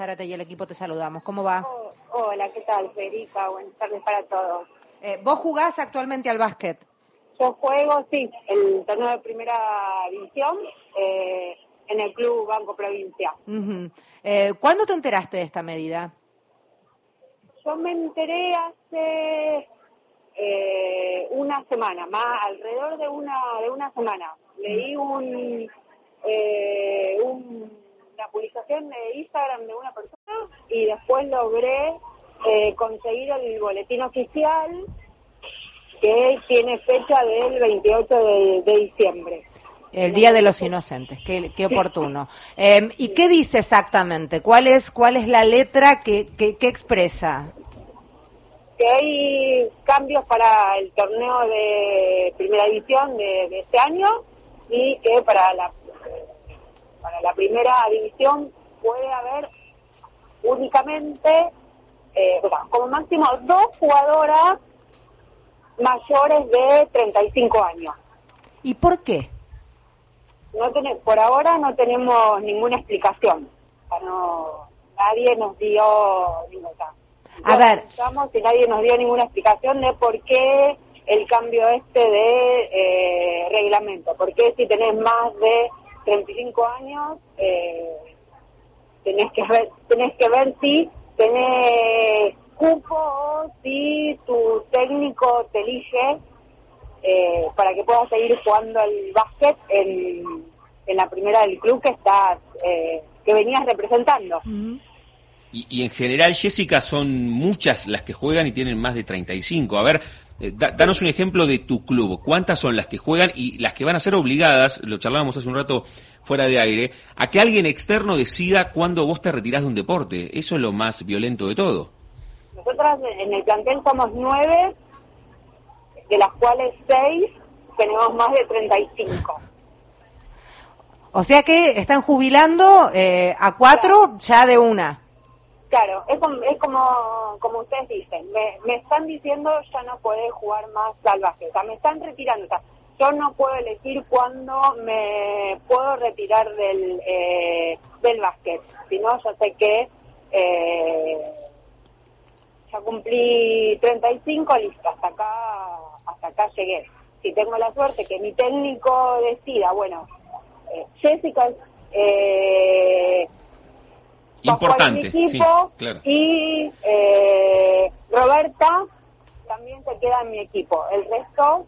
Zárate y el equipo te saludamos. ¿Cómo va? Oh, hola, ¿qué tal, Federica? Buenas tardes para todos. Eh, ¿Vos jugás actualmente al básquet? Yo juego, sí, el torneo de primera división eh, en el Club Banco Provincia. eh, ¿Cuándo te enteraste de esta medida? Yo me enteré hace eh, una semana, más alrededor de una de una semana. Leí un, eh, un la publicación de Instagram de una persona y después logré eh, conseguir el boletín oficial que tiene fecha del 28 de, diciembre. El Día de los Inocentes, qué, qué oportuno. Em, ¿Y qué dice exactamente? ¿Cuál es, cuál es la letra que, que, expresa? Que hay cambios para el torneo de primera edición de, de este año y que para la para la primera división puede haber únicamente, eh, como máximo, dos jugadoras mayores de 35 años. ¿Y por qué? No por ahora no tenemos ninguna explicación. no, nadie nos dio ninguna. A ver. Y nadie nos dio ninguna explicación de por qué el cambio este de eh, reglamento. ¿Por qué si tenés más de 35 años, eh, tenés que ver, tenés que ver si tenés cupo o si tu técnico te elige eh, para que puedas seguir jugando al básquet en, en la primera del club que estás, eh, que venías representando. y, y, en general, Jessica, son muchas las que juegan y tienen más de 35. A ver, eh, danos un ejemplo de tu club. ¿Cuántas son las que juegan y las que van a ser obligadas, lo charlábamos hace un rato fuera de aire, a que alguien externo decida cuándo vos te retirás de un deporte? Eso es lo más violento de todo. Nosotras en el plantel somos nueve, de las cuales seis tenemos más de 35. O sea que están jubilando eh, a cuatro ya de una. Claro, es como, es como, como ustedes dicen, me, están diciendo ya no puede jugar más salvaje, o sea, me están retirando, o sea, yo no puedo elegir cuándo me puedo retirar del, eh, del básquet, sino yo sé que eh, ya cumplí 35, listo, hasta acá, hasta acá llegué. Si tengo la suerte que mi técnico decida, bueno, eh, Jessica eh, Importante, Y eh, Roberta también se queda en mi equipo. El resto,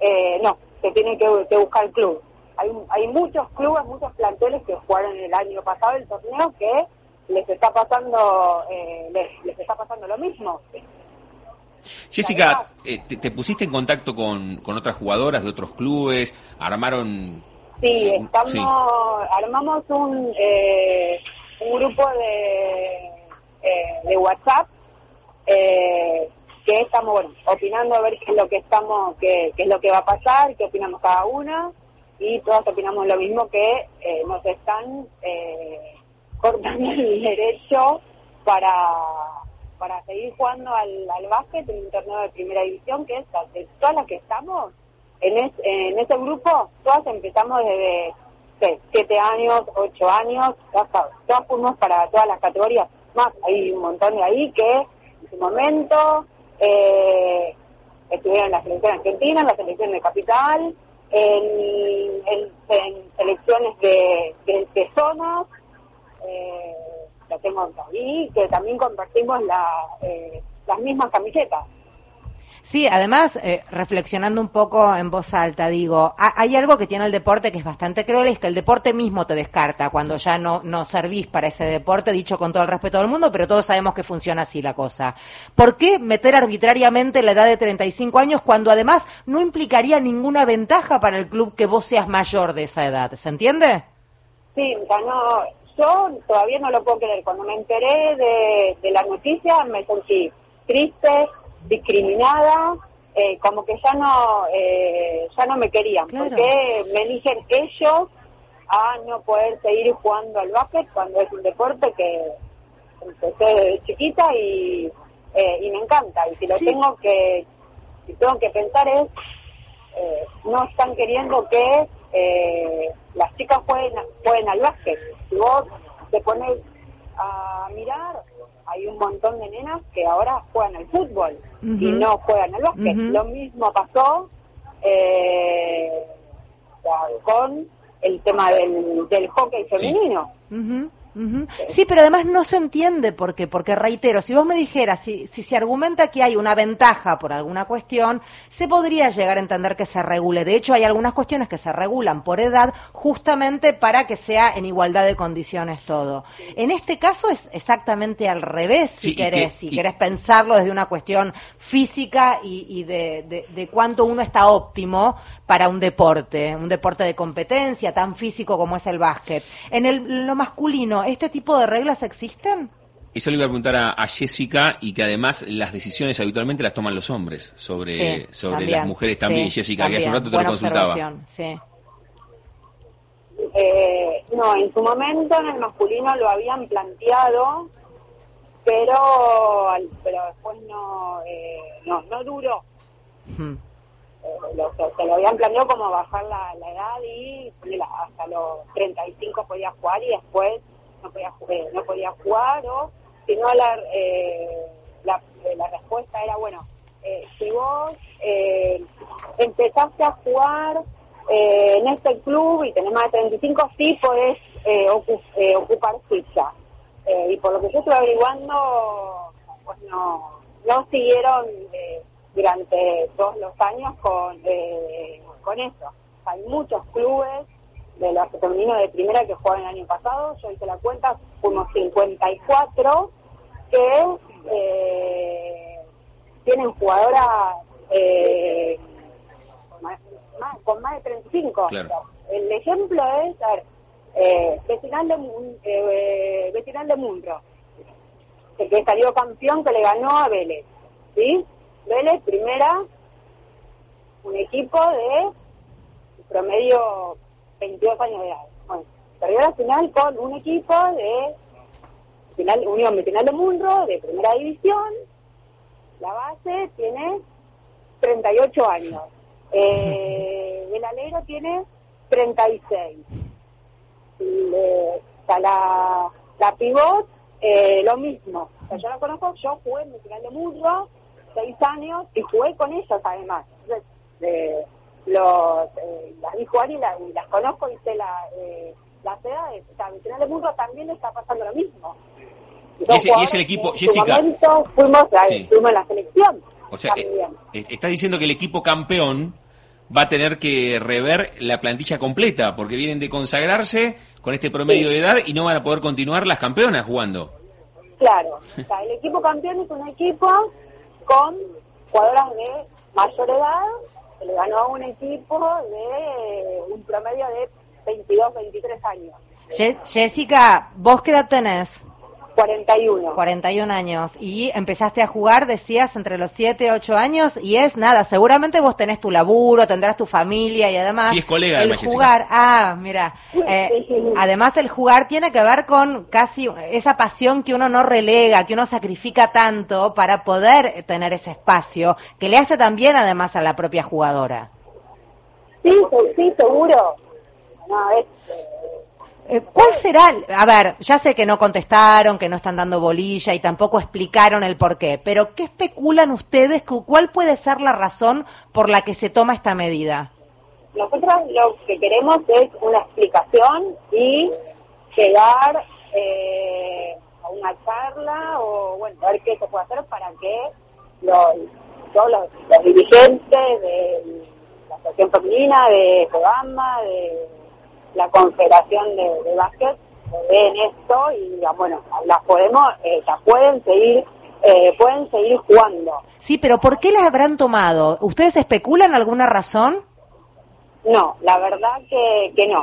eh, no, se tiene que, buscar el club. Hay, hay muchos clubes, muchos planteles que jugaron el año pasado el torneo que les está pasando eh, les, está pasando lo mismo. Jessica, te, pusiste en contacto con, con otras jugadoras de otros clubes? ¿Armaron...? Sí, estamos, armamos un, eh, un grupo de, eh, de WhatsApp eh, que estamos bueno, opinando a ver qué es lo que estamos, qué, es lo que va a pasar, qué opinamos cada una y todas opinamos lo mismo que eh, nos están cortando el derecho para para seguir jugando al, al básquet en un torneo de primera división que es todas las que estamos. En, en ese grupo todas empezamos desde siete años, ocho años, todas fuimos para todas las categorías. Más, hay un montón de ahí que en su momento eh, estuvieron en la selección argentina, en la selección de capital, en, selecciones de, de, zonas, eh, la tengo ahí, que también compartimos la, eh, las mismas camisetas. Sí, además, eh, reflexionando un poco en voz alta, digo, hay algo que tiene el deporte que es bastante cruel, es que el deporte mismo te descarta cuando ya no, no servís para ese deporte, dicho con todo el respeto del mundo, pero todos sabemos que funciona así la cosa. ¿Por qué meter arbitrariamente la edad de 35 años cuando además no implicaría ninguna ventaja para el club que vos seas mayor de esa edad? ¿Se entiende? Sí, no, yo todavía no lo puedo creer. Cuando me enteré de, de la noticia me sentí triste, discriminada, eh, como que ya no eh, ya no me querían, porque me eligen ellos a no poder seguir jugando al básquet cuando es un deporte que empecé desde chiquita y, eh, y me encanta. Y si lo tengo que si tengo que pensar es, no están queriendo que las chicas jueguen, jueguen al básquet. Si vos te pones a mirar, hay un montón de nenas que ahora juegan al fútbol y no juegan al básquet. Lo mismo pasó eh, con el tema del, del hockey femenino. Sí, pero además no se entiende por qué, porque reitero, si vos me dijeras, si, si se argumenta que hay una ventaja por alguna cuestión, se podría llegar a entender que se regule. De hecho, hay algunas cuestiones que se regulan por edad justamente para que sea en igualdad de condiciones todo. En este caso es exactamente al revés, si querés, si querés pensarlo desde una cuestión física y, de, de, de cuánto uno está óptimo para un deporte, un deporte de competencia tan físico como es el básquet. En el, lo masculino, ¿este tipo de reglas existen? Eso le iba a preguntar a, Jessica y que además las decisiones habitualmente las toman los hombres sobre, sobre las mujeres también, Jessica, que hace un rato te lo consultaba. Sí. Eh, no, en su momento en el masculino lo habían planteado, pero pero después no eh, no, no duró. Hmm. Eh, lo, se lo habían planeado como bajar la, la edad y hasta los 35 podía jugar y después no podía, eh, jugar o si no la, eh, la, la, respuesta era, bueno, eh, si vos empezaste a jugar en este club y tenés más de 35, sí podés ocupar ficha. y por lo que yo estoy averiguando, pues no, no siguieron durante todos los años con, con eso. Hay muchos clubes de los femeninos de primera que jugaban el año pasado, yo hice la cuenta, fuimos 54 que eh, tienen jugadoras eh, con, más, de 35. El ejemplo es, a ver, eh, vecinal de, eh, de Munro, que salió campeón que le ganó a Vélez, ¿sí? Vélez, primera, un equipo de promedio 22 años de edad. Bueno, perdió la final con un equipo de final, Unión Vecinal de Munro, de primera división. La base tiene 38 años. Eh, el alero tiene 36. Y, eh, la, la pivot, eh, lo mismo. Yo la conozco, yo jugué en Vecinal de Munro, 6 años, y jugué con ellos además. Entonces, eh, los, eh, las vi jugar y, las conozco y sé la, eh, las edades. O sea, en del mundo también está pasando lo mismo. Y ese, y ese el equipo, Jessica. fuimos, fuimos en la selección. O sea, eh, eh, está diciendo que el equipo campeón va a tener que rever la plantilla completa, porque vienen de consagrarse con este promedio de edad y no van a poder continuar las campeonas jugando. Claro, o sea, el equipo campeón es un equipo con jugadoras de mayor edad le ganó a un equipo de un promedio de 22, 23 años. Jessica, ¿vos qué edad tenés? 41. 41 años. Y empezaste a jugar, decías, entre los 7, 8 años, y es nada, seguramente vos tenés tu laburo, tendrás tu familia y además... Sí, es colega, el jugar, ah, mira, eh, además el jugar tiene que ver con casi esa pasión que uno no relega, que uno sacrifica tanto para poder tener ese espacio, que le hace también además a la propia jugadora. Sí, sí, seguro. No, es, eh, ¿Cuál será? A ver, ya sé que no contestaron, que no están dando bolilla y tampoco explicaron el por qué, pero ¿qué especulan ustedes? ¿Cuál puede ser la razón por la que se toma esta medida? Nosotros lo que queremos es una explicación y llegar eh, a una charla o, bueno, a ver qué se puede hacer para que los, todos los, dirigentes de la Asociación Femenina, de Cobama, de la Confederación de, de Básquet ven esto y bueno, las podemos, eh, las pueden seguir eh, pueden seguir jugando. Sí, pero ¿por qué las habrán tomado? ¿Ustedes especulan alguna razón? No, la verdad que, que no.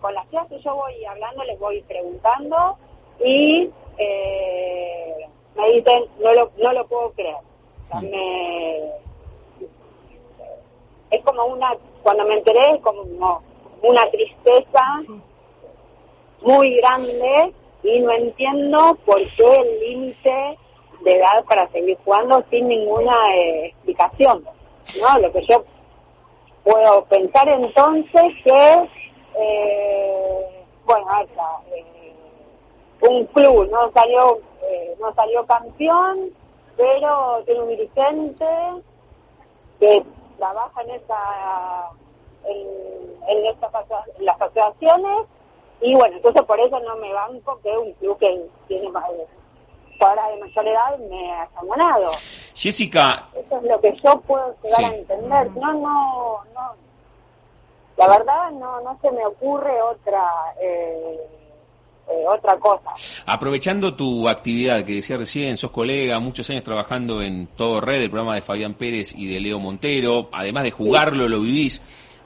con las tías que yo voy hablando les voy preguntando y eh, me dicen, no lo, no lo puedo creer. es como una, cuando me enteré, es como una tristeza muy grande y no entiendo por qué el límite de edad para seguir jugando sin ninguna eh, explicación. ¿no? Lo que yo puedo pensar entonces que, eh, bueno, eh, un club, no salió, eh, no salió campeón, pero tiene un dirigente que trabaja en esa en, en, en las asociaciones y bueno, entonces por eso no me banco que un club que tiene ahora de mayor edad me ha ganado. Jessica. Eso es lo que yo puedo llegar a entender. No, no, no. La verdad no, no se me ocurre otra. Eh, eh, otra cosa. Aprovechando tu actividad que decía recién, sos colega, muchos años trabajando en Todo Red, el programa de Fabián Pérez y de Leo Montero, además de jugarlo, lo vivís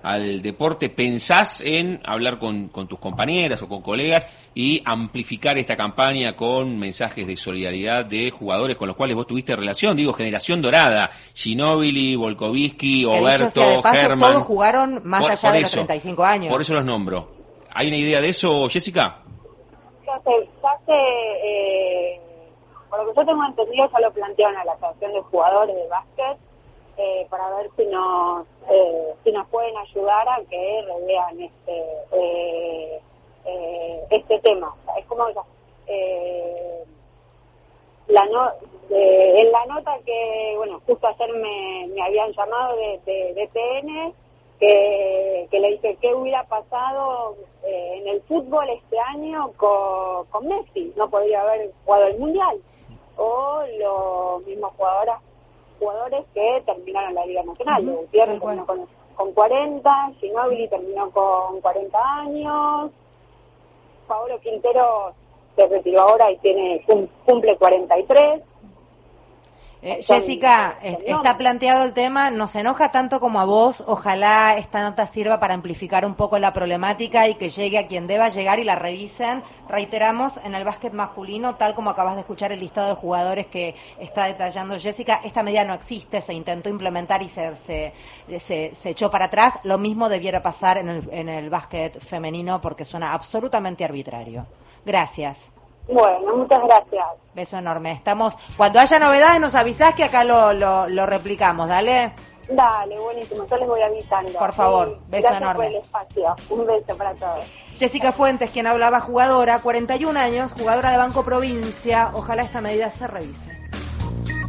al deporte, ¿pensás en hablar con, con, tus compañeras o con colegas y amplificar esta campaña con mensajes de solidaridad de jugadores con los cuales vos tuviste relación? Digo, generación dorada, Ginóbili, Volkovitsky, Oberto, Germán. Todos jugaron más allá de los 35 años. Por eso los nombro. ¿Hay una idea de eso, Jessica? Ya sé, ya sé eh, por lo que yo tengo entendido, ya lo plantearon a la Asociación de Jugadores de Básquet eh, para ver si nos eh, si nos pueden ayudar a que revean este eh, este tema. Es como la no, en la nota que bueno justo ayer me, me habían llamado de, de, PN que, que le dije qué hubiera pasado en el fútbol este año con, con Messi no podría haber jugado el mundial. O los mismos jugadores jugadores que terminaron la Liga Nacional. Uh terminó con, con 40, Ginóbili terminó con 40 años, Paolo Quintero se retiró ahora y tiene cumple 43. Eh, Jessica, está planteado el tema, nos enoja tanto como a vos, ojalá esta nota sirva para amplificar un poco la problemática y que llegue a quien deba llegar y la revisen. Reiteramos, en el básquet masculino, tal como acabas de escuchar el listado de jugadores que está detallando Jessica, esta medida no existe, se intentó implementar y se, se, se, echó para atrás. Lo mismo debiera pasar en el, en el básquet femenino porque suena absolutamente arbitrario. Gracias. Bueno, muchas gracias. Beso enorme. Estamos, cuando haya novedades nos avisás que acá lo, lo, lo replicamos, dale. Dale, buenísimo, yo les voy avisando. Por favor, beso enorme. Por el espacio. Un beso para todos. Jessica Fuentes, quien hablaba jugadora, 41 años, jugadora de Banco Provincia. Ojalá esta medida se revise.